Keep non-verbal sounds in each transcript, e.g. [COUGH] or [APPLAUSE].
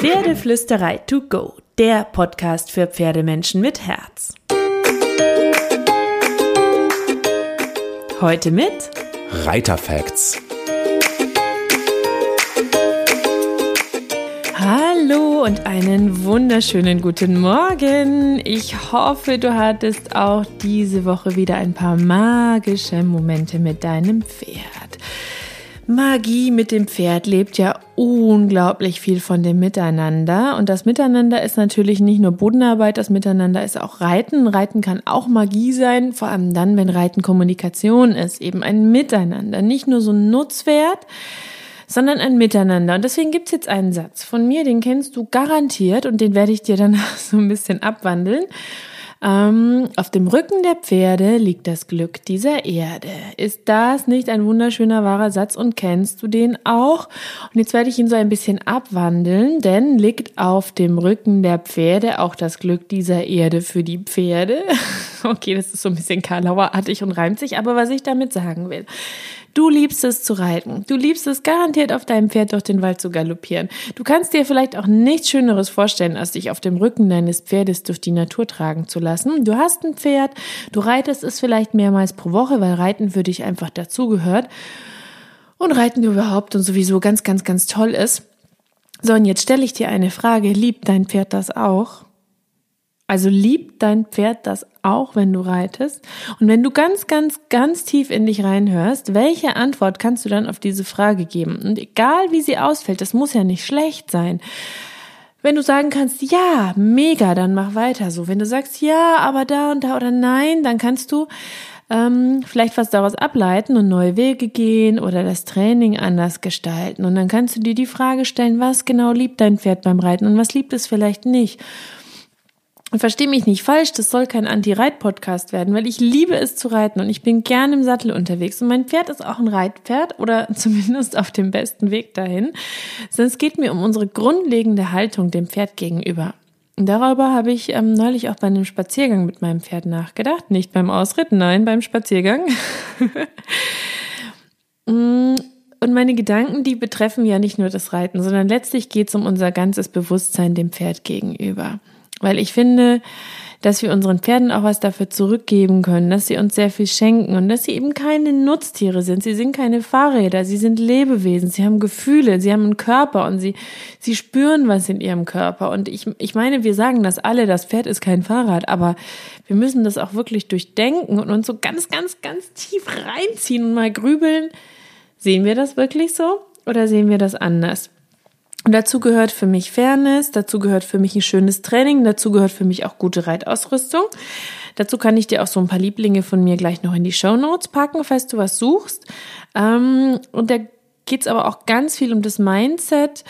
Pferdeflüsterei to go, der Podcast für Pferdemenschen mit Herz. Heute mit Reiterfacts. Hallo und einen wunderschönen guten Morgen. Ich hoffe, du hattest auch diese Woche wieder ein paar magische Momente mit deinem Pferd. Magie mit dem Pferd lebt ja unglaublich viel von dem Miteinander. Und das Miteinander ist natürlich nicht nur Bodenarbeit, das Miteinander ist auch Reiten. Reiten kann auch Magie sein, vor allem dann, wenn Reiten Kommunikation ist, eben ein Miteinander. Nicht nur so ein Nutzwert, sondern ein Miteinander. Und deswegen gibt's jetzt einen Satz von mir, den kennst du garantiert und den werde ich dir dann [LAUGHS] so ein bisschen abwandeln. Ähm, auf dem Rücken der Pferde liegt das Glück dieser Erde. Ist das nicht ein wunderschöner wahrer Satz und kennst du den auch? Und jetzt werde ich ihn so ein bisschen abwandeln, denn liegt auf dem Rücken der Pferde auch das Glück dieser Erde für die Pferde. [LAUGHS] okay, das ist so ein bisschen Karlauerartig und reimt sich, aber was ich damit sagen will. Du liebst es zu reiten. Du liebst es garantiert auf deinem Pferd durch den Wald zu galoppieren. Du kannst dir vielleicht auch nichts Schöneres vorstellen, als dich auf dem Rücken deines Pferdes durch die Natur tragen zu lassen. Du hast ein Pferd, du reitest es vielleicht mehrmals pro Woche, weil Reiten für dich einfach dazugehört. Und Reiten überhaupt und sowieso ganz, ganz, ganz toll ist. So, und jetzt stelle ich dir eine Frage. Liebt dein Pferd das auch? Also liebt dein Pferd das auch, wenn du reitest? Und wenn du ganz, ganz, ganz tief in dich reinhörst, welche Antwort kannst du dann auf diese Frage geben? Und egal wie sie ausfällt, das muss ja nicht schlecht sein. Wenn du sagen kannst, ja, mega, dann mach weiter so. Wenn du sagst, ja, aber da und da oder nein, dann kannst du ähm, vielleicht was daraus ableiten und neue Wege gehen oder das Training anders gestalten. Und dann kannst du dir die Frage stellen, was genau liebt dein Pferd beim Reiten und was liebt es vielleicht nicht. Und verstehe mich nicht falsch, das soll kein Anti-Reit-Podcast werden, weil ich liebe es zu reiten und ich bin gern im Sattel unterwegs. Und mein Pferd ist auch ein Reitpferd oder [LAUGHS] zumindest auf dem besten Weg dahin. Sondern es geht mir um unsere grundlegende Haltung dem Pferd gegenüber. Und darüber habe ich ähm, neulich auch bei einem Spaziergang mit meinem Pferd nachgedacht. Nicht beim Ausritt, nein, beim Spaziergang. [LAUGHS] Mm, und meine Gedanken, die betreffen ja nicht nur das Reiten, sondern letztlich geht es um unser ganzes Bewusstsein dem Pferd gegenüber. Weil ich finde, dass wir unseren Pferden auch was dafür zurückgeben können, dass sie uns sehr viel schenken und dass sie eben keine Nutztiere sind. Sie sind keine Fahrräder, sie sind Lebewesen, sie haben Gefühle, sie haben einen Körper und sie, sie spüren was in ihrem Körper. Und ich, ich meine, wir sagen das alle, das Pferd ist kein Fahrrad, aber wir müssen das auch wirklich durchdenken und uns so ganz, ganz, ganz tief reinziehen und mal grübeln. Sehen wir das wirklich so oder sehen wir das anders? Und dazu gehört für mich Fairness, dazu gehört für mich ein schönes Training, dazu gehört für mich auch gute Reitausrüstung. Dazu kann ich dir auch so ein paar Lieblinge von mir gleich noch in die Show Notes packen, falls du was suchst. Ähm, und da geht's aber auch ganz viel um das Mindset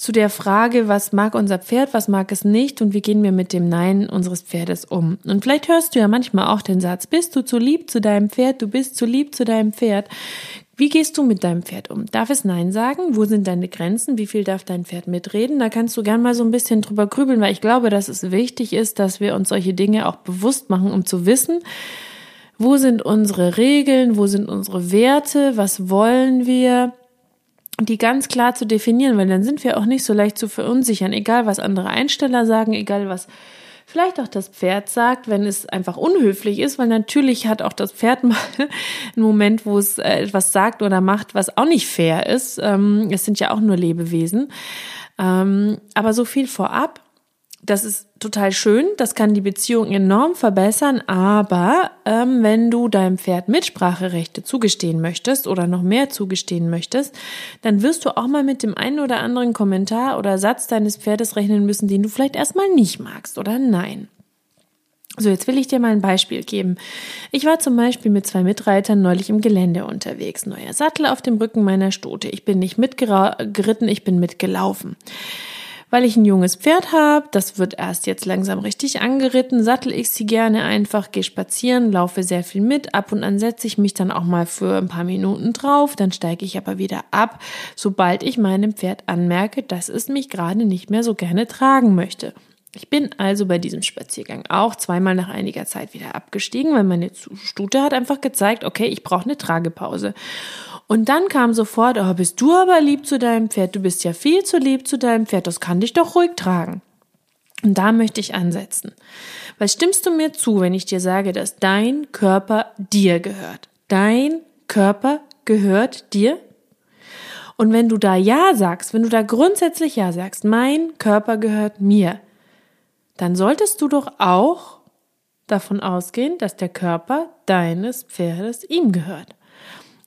zu der Frage, was mag unser Pferd, was mag es nicht und wie gehen wir mit dem Nein unseres Pferdes um. Und vielleicht hörst du ja manchmal auch den Satz, bist du zu lieb zu deinem Pferd, du bist zu lieb zu deinem Pferd. Wie gehst du mit deinem Pferd um? Darf es Nein sagen? Wo sind deine Grenzen? Wie viel darf dein Pferd mitreden? Da kannst du gern mal so ein bisschen drüber grübeln, weil ich glaube, dass es wichtig ist, dass wir uns solche Dinge auch bewusst machen, um zu wissen, wo sind unsere Regeln, wo sind unsere Werte, was wollen wir, die ganz klar zu definieren, weil dann sind wir auch nicht so leicht zu verunsichern, egal was andere Einsteller sagen, egal was vielleicht auch das Pferd sagt, wenn es einfach unhöflich ist, weil natürlich hat auch das Pferd [LAUGHS] mal einen Moment, wo es äh, etwas sagt oder macht, was auch nicht fair ist. Ähm, es sind ja auch nur Lebewesen. Ähm, aber so viel vorab. Das ist total schön, das kann die Beziehung enorm verbessern, aber ähm, wenn du deinem Pferd Mitspracherechte zugestehen möchtest oder noch mehr zugestehen möchtest, dann wirst du auch mal mit dem einen oder anderen Kommentar oder Satz deines Pferdes rechnen müssen, den du vielleicht erstmal nicht magst oder nein. So, jetzt will ich dir mal ein Beispiel geben. Ich war zum Beispiel mit zwei Mitreitern neulich im Gelände unterwegs. Neuer Sattel auf dem Rücken meiner Stote. Ich bin nicht mitgeritten, ich bin mitgelaufen weil ich ein junges Pferd habe, das wird erst jetzt langsam richtig angeritten, sattel ich sie gerne einfach, gehe spazieren, laufe sehr viel mit, ab und an setze ich mich dann auch mal für ein paar Minuten drauf, dann steige ich aber wieder ab, sobald ich meinem Pferd anmerke, dass es mich gerade nicht mehr so gerne tragen möchte. Ich bin also bei diesem Spaziergang auch zweimal nach einiger Zeit wieder abgestiegen, weil meine Stute hat einfach gezeigt, okay, ich brauche eine Tragepause. Und dann kam sofort, oh, bist du aber lieb zu deinem Pferd, du bist ja viel zu lieb zu deinem Pferd, das kann dich doch ruhig tragen. Und da möchte ich ansetzen. Weil stimmst du mir zu, wenn ich dir sage, dass dein Körper dir gehört? Dein Körper gehört dir? Und wenn du da Ja sagst, wenn du da grundsätzlich Ja sagst, mein Körper gehört mir, dann solltest du doch auch davon ausgehen, dass der Körper deines Pferdes ihm gehört.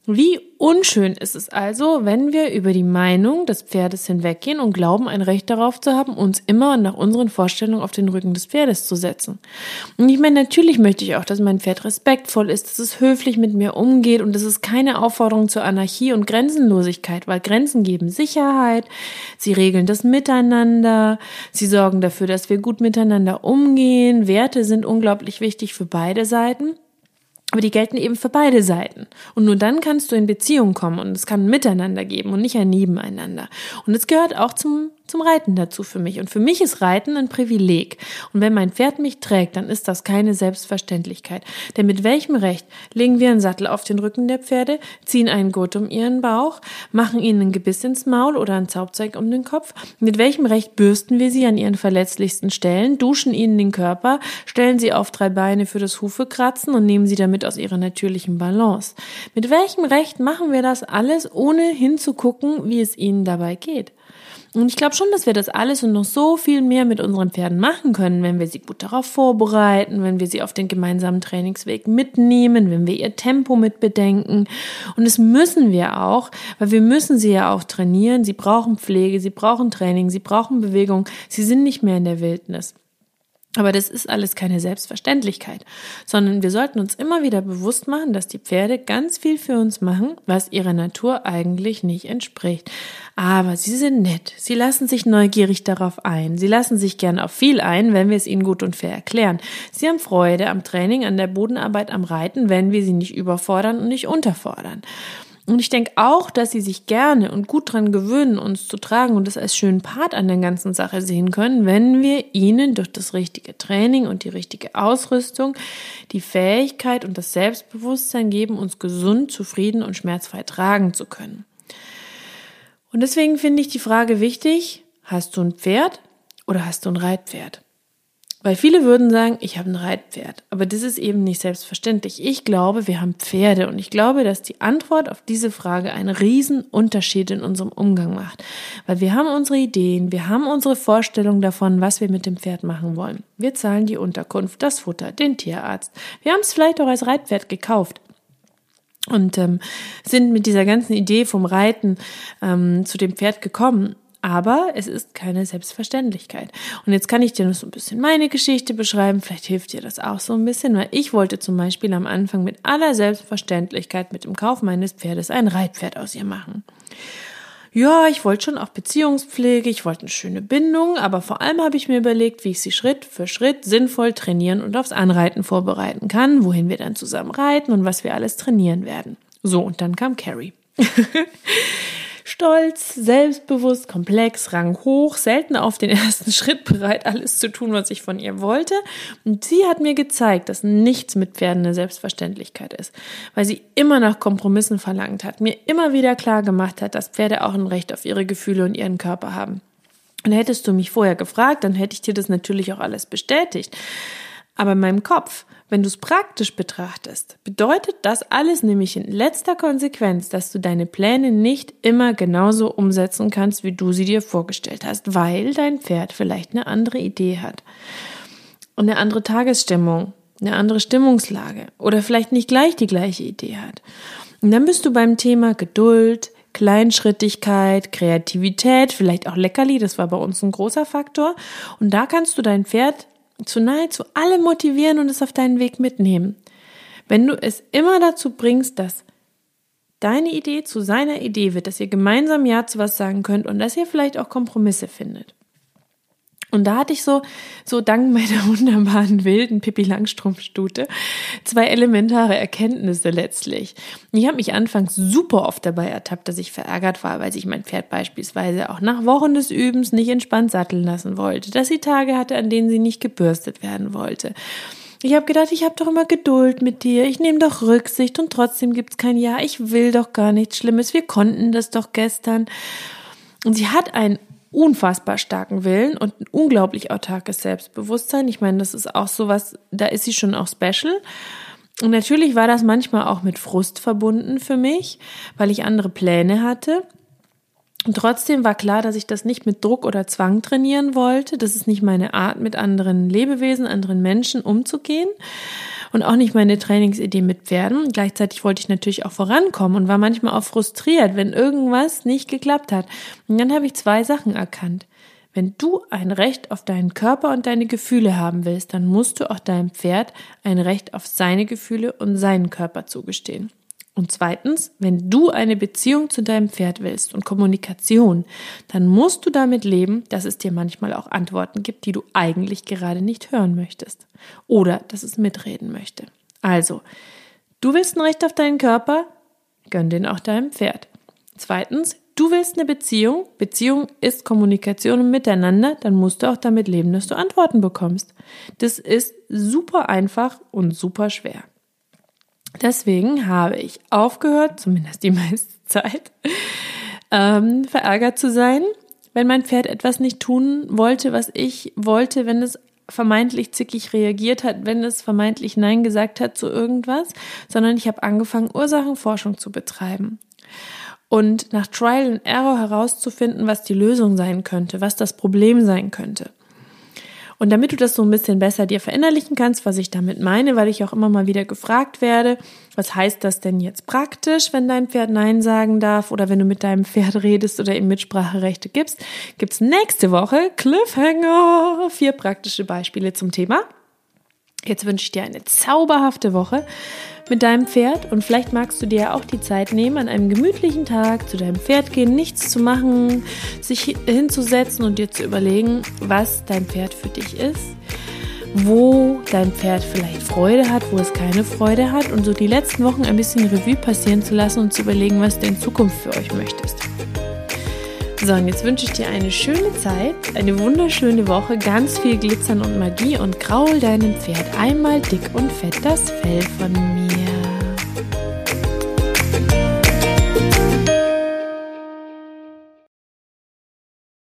Wie unschön ist es also, wenn wir über die Meinung des Pferdes hinweggehen und glauben, ein Recht darauf zu haben, uns immer nach unseren Vorstellungen auf den Rücken des Pferdes zu setzen. Und ich meine, natürlich möchte ich auch, dass mein Pferd respektvoll ist, dass es höflich mit mir umgeht und das ist keine Aufforderung zur Anarchie und Grenzenlosigkeit, weil Grenzen geben Sicherheit, sie regeln das Miteinander, sie sorgen dafür, dass wir gut miteinander umgehen, Werte sind unglaublich wichtig für beide Seiten. Aber die gelten eben für beide Seiten. Und nur dann kannst du in Beziehung kommen und es kann ein Miteinander geben und nicht ein Nebeneinander. Und es gehört auch zum zum Reiten dazu für mich. Und für mich ist Reiten ein Privileg. Und wenn mein Pferd mich trägt, dann ist das keine Selbstverständlichkeit. Denn mit welchem Recht legen wir einen Sattel auf den Rücken der Pferde, ziehen einen Gurt um ihren Bauch, machen ihnen ein Gebiss ins Maul oder ein Zaubzeug um den Kopf? Mit welchem Recht bürsten wir sie an ihren verletzlichsten Stellen, duschen ihnen den Körper, stellen sie auf drei Beine für das Hufekratzen und nehmen sie damit aus ihrer natürlichen Balance? Mit welchem Recht machen wir das alles, ohne hinzugucken, wie es ihnen dabei geht? Und ich glaube schon, dass wir das alles und noch so viel mehr mit unseren Pferden machen können, wenn wir sie gut darauf vorbereiten, wenn wir sie auf den gemeinsamen Trainingsweg mitnehmen, wenn wir ihr Tempo mit bedenken. Und das müssen wir auch, weil wir müssen sie ja auch trainieren. Sie brauchen Pflege, sie brauchen Training, sie brauchen Bewegung. Sie sind nicht mehr in der Wildnis. Aber das ist alles keine Selbstverständlichkeit, sondern wir sollten uns immer wieder bewusst machen, dass die Pferde ganz viel für uns machen, was ihrer Natur eigentlich nicht entspricht. Aber sie sind nett, sie lassen sich neugierig darauf ein, sie lassen sich gern auf viel ein, wenn wir es ihnen gut und fair erklären. Sie haben Freude am Training, an der Bodenarbeit, am Reiten, wenn wir sie nicht überfordern und nicht unterfordern. Und ich denke auch, dass sie sich gerne und gut dran gewöhnen, uns zu tragen und das als schönen Part an der ganzen Sache sehen können, wenn wir ihnen durch das richtige Training und die richtige Ausrüstung die Fähigkeit und das Selbstbewusstsein geben, uns gesund, zufrieden und schmerzfrei tragen zu können. Und deswegen finde ich die Frage wichtig, hast du ein Pferd oder hast du ein Reitpferd? Weil viele würden sagen, ich habe ein Reitpferd. Aber das ist eben nicht selbstverständlich. Ich glaube, wir haben Pferde und ich glaube, dass die Antwort auf diese Frage einen riesen Unterschied in unserem Umgang macht. Weil wir haben unsere Ideen, wir haben unsere Vorstellung davon, was wir mit dem Pferd machen wollen. Wir zahlen die Unterkunft, das Futter, den Tierarzt. Wir haben es vielleicht auch als Reitpferd gekauft und ähm, sind mit dieser ganzen Idee vom Reiten ähm, zu dem Pferd gekommen. Aber es ist keine Selbstverständlichkeit. Und jetzt kann ich dir noch so ein bisschen meine Geschichte beschreiben. Vielleicht hilft dir das auch so ein bisschen, weil ich wollte zum Beispiel am Anfang mit aller Selbstverständlichkeit mit dem Kauf meines Pferdes ein Reitpferd aus ihr machen. Ja, ich wollte schon auch Beziehungspflege, ich wollte eine schöne Bindung, aber vor allem habe ich mir überlegt, wie ich sie Schritt für Schritt sinnvoll trainieren und aufs Anreiten vorbereiten kann, wohin wir dann zusammen reiten und was wir alles trainieren werden. So, und dann kam Carrie. [LAUGHS] Stolz, selbstbewusst, komplex, ranghoch, selten auf den [LAUGHS] ersten Schritt bereit, alles zu tun, was ich von ihr wollte. Und sie hat mir gezeigt, dass nichts mit Pferden eine Selbstverständlichkeit ist, weil sie immer nach Kompromissen verlangt hat, mir immer wieder klar gemacht hat, dass Pferde auch ein Recht auf ihre Gefühle und ihren Körper haben. Und hättest du mich vorher gefragt, dann hätte ich dir das natürlich auch alles bestätigt. Aber in meinem Kopf, wenn du es praktisch betrachtest, bedeutet das alles nämlich in letzter Konsequenz, dass du deine Pläne nicht immer genauso umsetzen kannst, wie du sie dir vorgestellt hast, weil dein Pferd vielleicht eine andere Idee hat. Und eine andere Tagesstimmung, eine andere Stimmungslage oder vielleicht nicht gleich die gleiche Idee hat. Und dann bist du beim Thema Geduld, Kleinschrittigkeit, Kreativität, vielleicht auch Leckerli, das war bei uns ein großer Faktor. Und da kannst du dein Pferd zu nahezu alle motivieren und es auf deinen Weg mitnehmen. Wenn du es immer dazu bringst, dass deine Idee zu seiner Idee wird, dass ihr gemeinsam Ja zu was sagen könnt und dass ihr vielleicht auch Kompromisse findet. Und da hatte ich so, so dank meiner [LAUGHS] wunderbaren wilden Pippi Langstrumpfstute zwei elementare Erkenntnisse letztlich. Ich habe mich anfangs super oft dabei ertappt, dass ich verärgert war, weil sich mein Pferd beispielsweise auch nach Wochen des Übens nicht entspannt satteln lassen wollte, dass sie Tage hatte, an denen sie nicht gebürstet werden wollte. Ich habe gedacht, ich habe doch immer Geduld mit dir, ich nehme doch Rücksicht und trotzdem gibt's kein Ja, ich will doch gar nichts Schlimmes, wir konnten das doch gestern. Und sie hat ein unfassbar starken Willen und ein unglaublich autarkes Selbstbewusstsein. Ich meine, das ist auch sowas, da ist sie schon auch special. Und natürlich war das manchmal auch mit Frust verbunden für mich, weil ich andere Pläne hatte. Und trotzdem war klar, dass ich das nicht mit Druck oder Zwang trainieren wollte. Das ist nicht meine Art, mit anderen Lebewesen, anderen Menschen umzugehen und auch nicht meine Trainingsidee mit Pferden. Gleichzeitig wollte ich natürlich auch vorankommen und war manchmal auch frustriert, wenn irgendwas nicht geklappt hat. Und dann habe ich zwei Sachen erkannt. Wenn du ein Recht auf deinen Körper und deine Gefühle haben willst, dann musst du auch deinem Pferd ein Recht auf seine Gefühle und seinen Körper zugestehen. Und zweitens, wenn du eine Beziehung zu deinem Pferd willst und Kommunikation, dann musst du damit leben, dass es dir manchmal auch Antworten gibt, die du eigentlich gerade nicht hören möchtest. Oder dass es mitreden möchte. Also, du willst ein Recht auf deinen Körper, gönn den auch deinem Pferd. Zweitens, du willst eine Beziehung, Beziehung ist Kommunikation und Miteinander, dann musst du auch damit leben, dass du Antworten bekommst. Das ist super einfach und super schwer. Deswegen habe ich aufgehört, zumindest die [LAUGHS] meiste Zeit, ähm, verärgert zu sein, wenn mein Pferd etwas nicht tun wollte, was ich wollte, wenn es vermeintlich zickig reagiert hat, wenn es vermeintlich Nein gesagt hat zu irgendwas, sondern ich habe angefangen, Ursachenforschung zu betreiben und nach Trial and Error herauszufinden, was die Lösung sein könnte, was das Problem sein könnte. Und damit du das so ein bisschen besser dir verinnerlichen kannst, was ich damit meine, weil ich auch immer mal wieder gefragt werde, was heißt das denn jetzt praktisch, wenn dein Pferd Nein sagen darf oder wenn du mit deinem Pferd redest oder ihm Mitspracherechte gibst, gibt's nächste Woche Cliffhanger, vier praktische Beispiele zum Thema. Jetzt wünsche ich dir eine zauberhafte Woche mit deinem Pferd und vielleicht magst du dir auch die Zeit nehmen, an einem gemütlichen Tag zu deinem Pferd gehen, nichts zu machen, sich hinzusetzen und dir zu überlegen, was dein Pferd für dich ist, wo dein Pferd vielleicht Freude hat, wo es keine Freude hat und so die letzten Wochen ein bisschen Revue passieren zu lassen und zu überlegen, was du in Zukunft für euch möchtest. So, und jetzt wünsche ich dir eine schöne Zeit, eine wunderschöne Woche, ganz viel Glitzern und Magie und graul deinem Pferd einmal dick und fett das Fell von